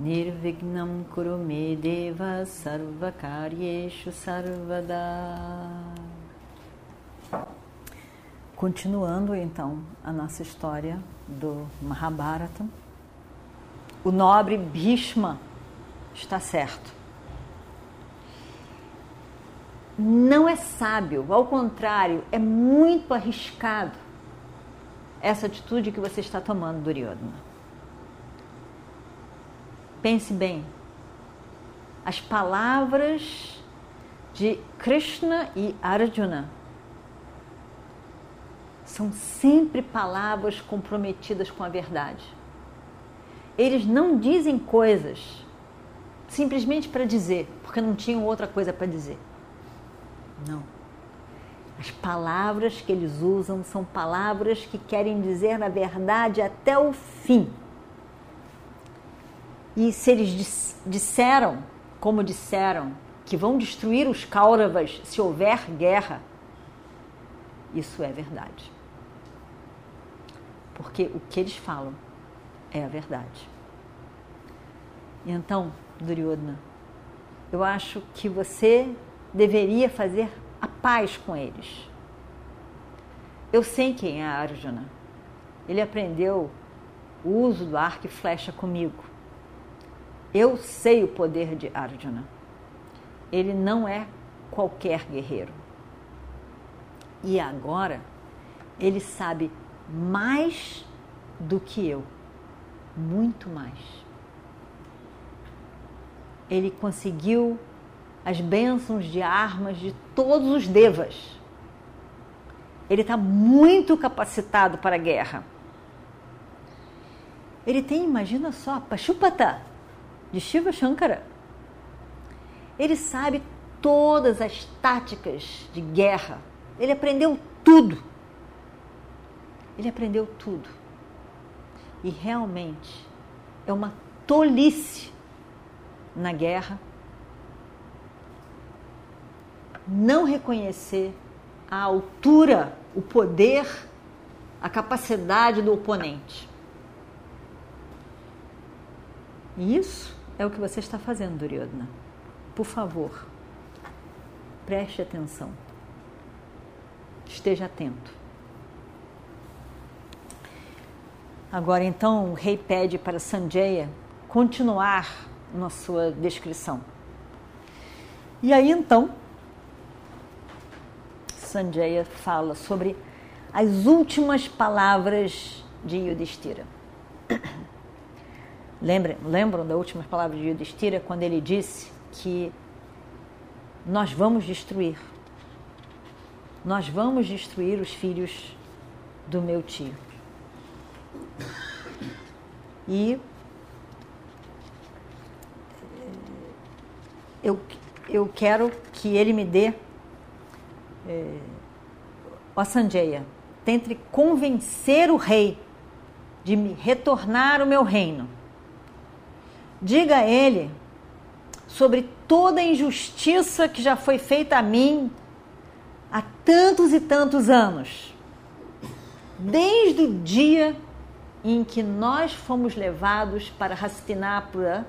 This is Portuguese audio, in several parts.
Nirvignam Kurume Deva Sarvakaryeshu Sarvada Continuando então a nossa história do Mahabharata, o nobre Bhishma está certo. Não é sábio, ao contrário, é muito arriscado essa atitude que você está tomando, Duryodhana. Pense bem, as palavras de Krishna e Arjuna são sempre palavras comprometidas com a verdade. Eles não dizem coisas simplesmente para dizer, porque não tinham outra coisa para dizer. Não. As palavras que eles usam são palavras que querem dizer na verdade até o fim. E se eles disseram, como disseram, que vão destruir os Kauravas se houver guerra, isso é verdade. Porque o que eles falam é a verdade. E então, Duryodhana, eu acho que você deveria fazer a paz com eles. Eu sei quem é Arjuna. Ele aprendeu o uso do arco e flecha comigo. Eu sei o poder de Arjuna. Ele não é qualquer guerreiro. E agora ele sabe mais do que eu, muito mais. Ele conseguiu as bênçãos de armas de todos os devas. Ele está muito capacitado para a guerra. Ele tem, imagina só, Pashupata, de Shiva Shankara. Ele sabe todas as táticas de guerra. Ele aprendeu tudo. Ele aprendeu tudo. E realmente é uma tolice na guerra não reconhecer a altura, o poder, a capacidade do oponente. Isso é o que você está fazendo, Duryodhana. Por favor, preste atenção. Esteja atento. Agora, então, o rei pede para Sanjaya continuar na sua descrição. E aí, então, Sanjaya fala sobre as últimas palavras de Yudhishthira. Lembram, lembram das últimas palavras de Yudhishthira quando ele disse que nós vamos destruir, nós vamos destruir os filhos do meu tio. E eu, eu quero que ele me dê é, ó Sanjaya, tente convencer o rei de me retornar o meu reino. Diga a ele sobre toda a injustiça que já foi feita a mim há tantos e tantos anos. Desde o dia em que nós fomos levados para Hastinapura,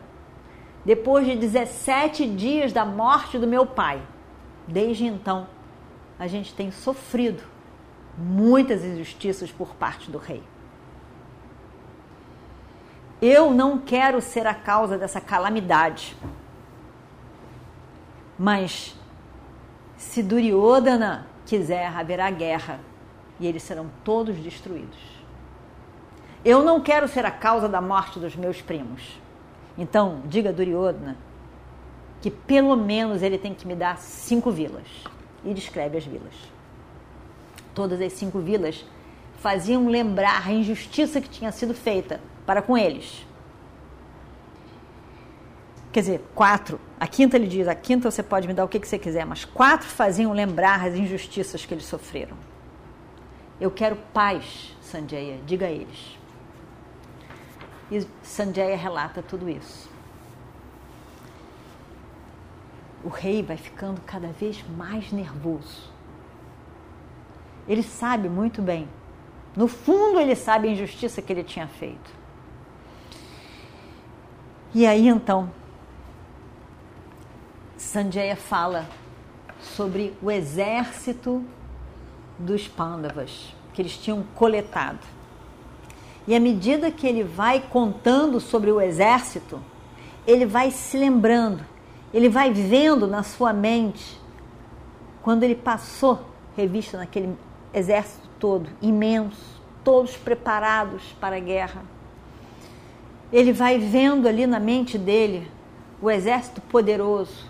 depois de 17 dias da morte do meu pai. Desde então, a gente tem sofrido muitas injustiças por parte do rei. Eu não quero ser a causa dessa calamidade. Mas se Duryodhana quiser, haverá guerra e eles serão todos destruídos. Eu não quero ser a causa da morte dos meus primos. Então, diga a Duryodhana que pelo menos ele tem que me dar cinco vilas e descreve as vilas. Todas as cinco vilas faziam lembrar a injustiça que tinha sido feita para com eles. quer dizer, quatro. A quinta ele diz: a quinta você pode me dar o que, que você quiser, mas quatro faziam lembrar as injustiças que eles sofreram. Eu quero paz, Sanjaya, diga a eles. E Sanjaya relata tudo isso. O rei vai ficando cada vez mais nervoso. Ele sabe muito bem. No fundo, ele sabe a injustiça que ele tinha feito. E aí então, Sanjaya fala sobre o exército dos Pandavas que eles tinham coletado. E à medida que ele vai contando sobre o exército, ele vai se lembrando, ele vai vendo na sua mente quando ele passou revista naquele exército todo, imenso, todos preparados para a guerra ele vai vendo ali na mente dele o exército poderoso,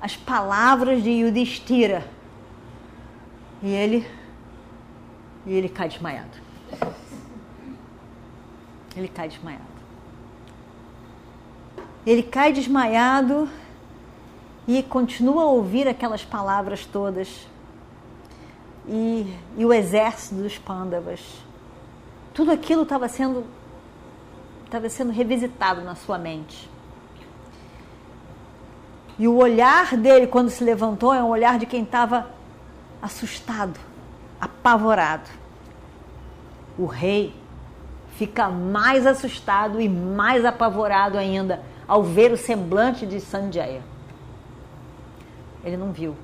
as palavras de Yudhishthira. E ele e ele cai desmaiado. Ele cai desmaiado. Ele cai desmaiado e continua a ouvir aquelas palavras todas. E, e o exército dos pândavas. Tudo aquilo estava sendo estava sendo revisitado na sua mente. E o olhar dele, quando se levantou, é um olhar de quem estava assustado, apavorado. O rei fica mais assustado e mais apavorado ainda ao ver o semblante de Sanjaya. Ele não viu,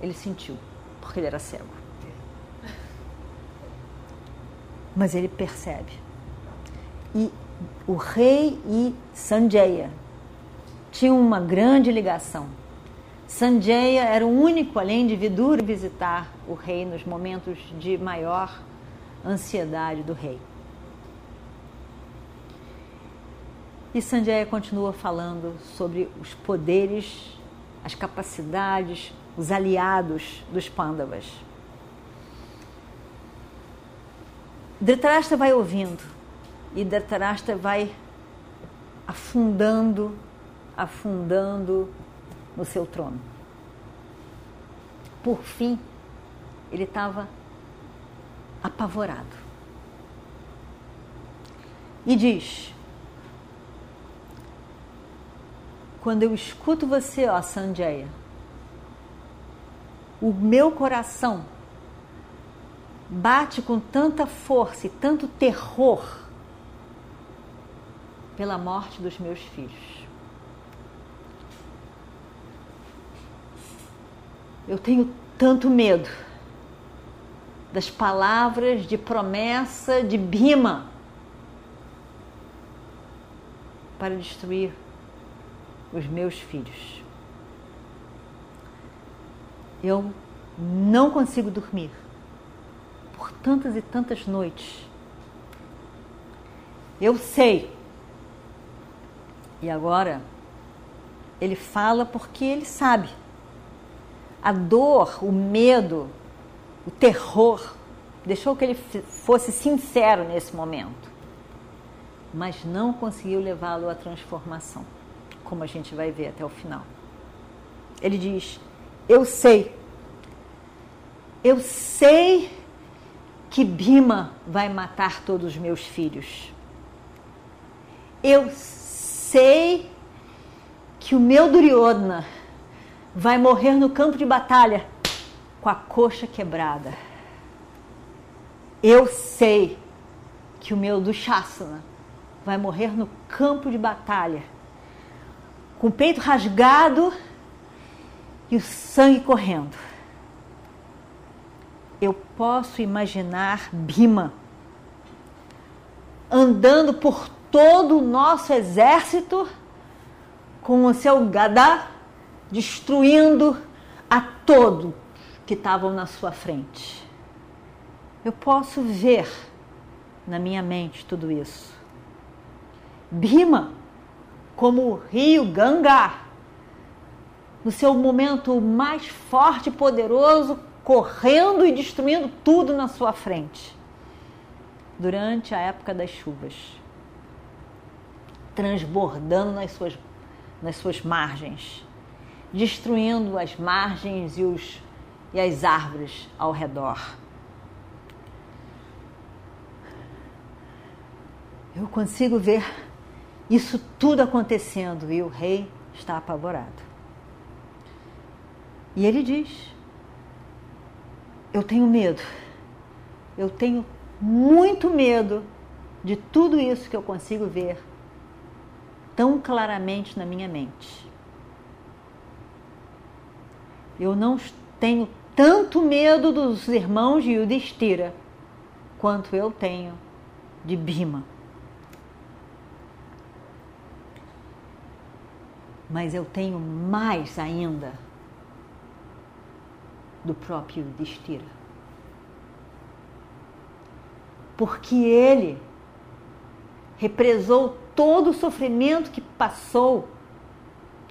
ele sentiu, porque ele era cego. Mas ele percebe. E o rei e Sanjaya tinham uma grande ligação. Sanjaya era o único, além de Vidura, visitar o rei nos momentos de maior ansiedade do rei. E Sanjaya continua falando sobre os poderes, as capacidades, os aliados dos Pandavas. Dhritarashtra vai ouvindo e Dhritarashtra vai afundando, afundando no seu trono. Por fim, ele estava apavorado. E diz: Quando eu escuto você, ó Sanjaya, o meu coração bate com tanta força e tanto terror pela morte dos meus filhos. Eu tenho tanto medo das palavras de promessa de Bima para destruir os meus filhos. Eu não consigo dormir por tantas e tantas noites. Eu sei e agora ele fala porque ele sabe. A dor, o medo, o terror deixou que ele fosse sincero nesse momento, mas não conseguiu levá-lo à transformação, como a gente vai ver até o final. Ele diz: Eu sei, eu sei que Bima vai matar todos os meus filhos. Eu sei que o meu Duryodhana vai morrer no campo de batalha com a coxa quebrada. Eu sei que o meu Dushasana vai morrer no campo de batalha com o peito rasgado e o sangue correndo. Eu posso imaginar Bima andando por todo o nosso exército com o seu gadá destruindo a todo que estavam na sua frente. Eu posso ver na minha mente tudo isso. Bima, como o rio Ganga, no seu momento mais forte e poderoso, correndo e destruindo tudo na sua frente, durante a época das chuvas transbordando nas suas, nas suas margens, destruindo as margens e, os, e as árvores ao redor. Eu consigo ver isso tudo acontecendo e o rei está apavorado. E ele diz: Eu tenho medo, eu tenho muito medo de tudo isso que eu consigo ver tão claramente na minha mente. Eu não tenho tanto medo dos irmãos de Yudhishthira quanto eu tenho de Bima. mas eu tenho mais ainda do próprio Yudhishthira. Porque ele represou todo o sofrimento que passou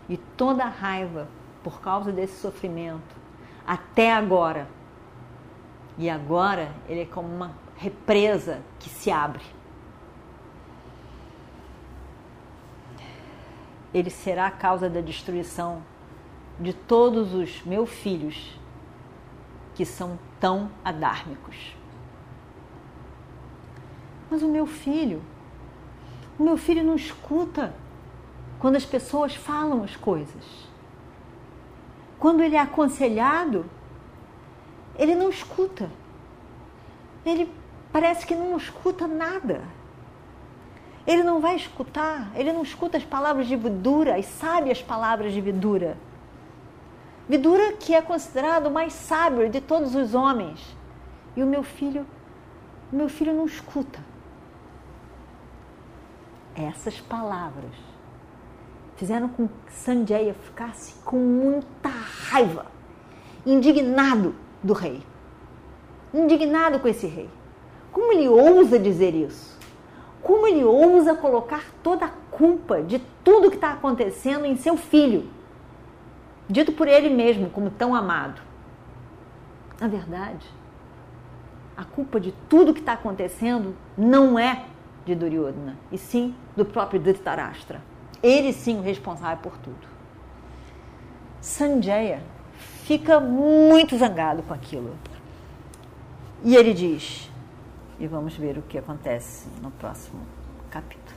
e toda a raiva por causa desse sofrimento até agora. E agora ele é como uma represa que se abre. ele será a causa da destruição de todos os meus filhos que são tão adármicos. Mas o meu filho, o meu filho não escuta quando as pessoas falam as coisas. Quando ele é aconselhado, ele não escuta. Ele parece que não escuta nada. Ele não vai escutar, ele não escuta as palavras de Vidura, as sábias palavras de Vidura. Vidura que é considerado o mais sábio de todos os homens. E o meu filho, o meu filho não escuta. Essas palavras fizeram com que Sanjaya ficasse com muita raiva, indignado do rei. Indignado com esse rei. Como ele ousa dizer isso? como ele ousa colocar toda a culpa de tudo que está acontecendo em seu filho, dito por ele mesmo como tão amado. Na verdade, a culpa de tudo que está acontecendo não é de Duryodhana, e sim do próprio Dhritarashtra. Ele sim o responsável por tudo. Sanjaya fica muito zangado com aquilo. E ele diz: e vamos ver o que acontece no próximo capítulo.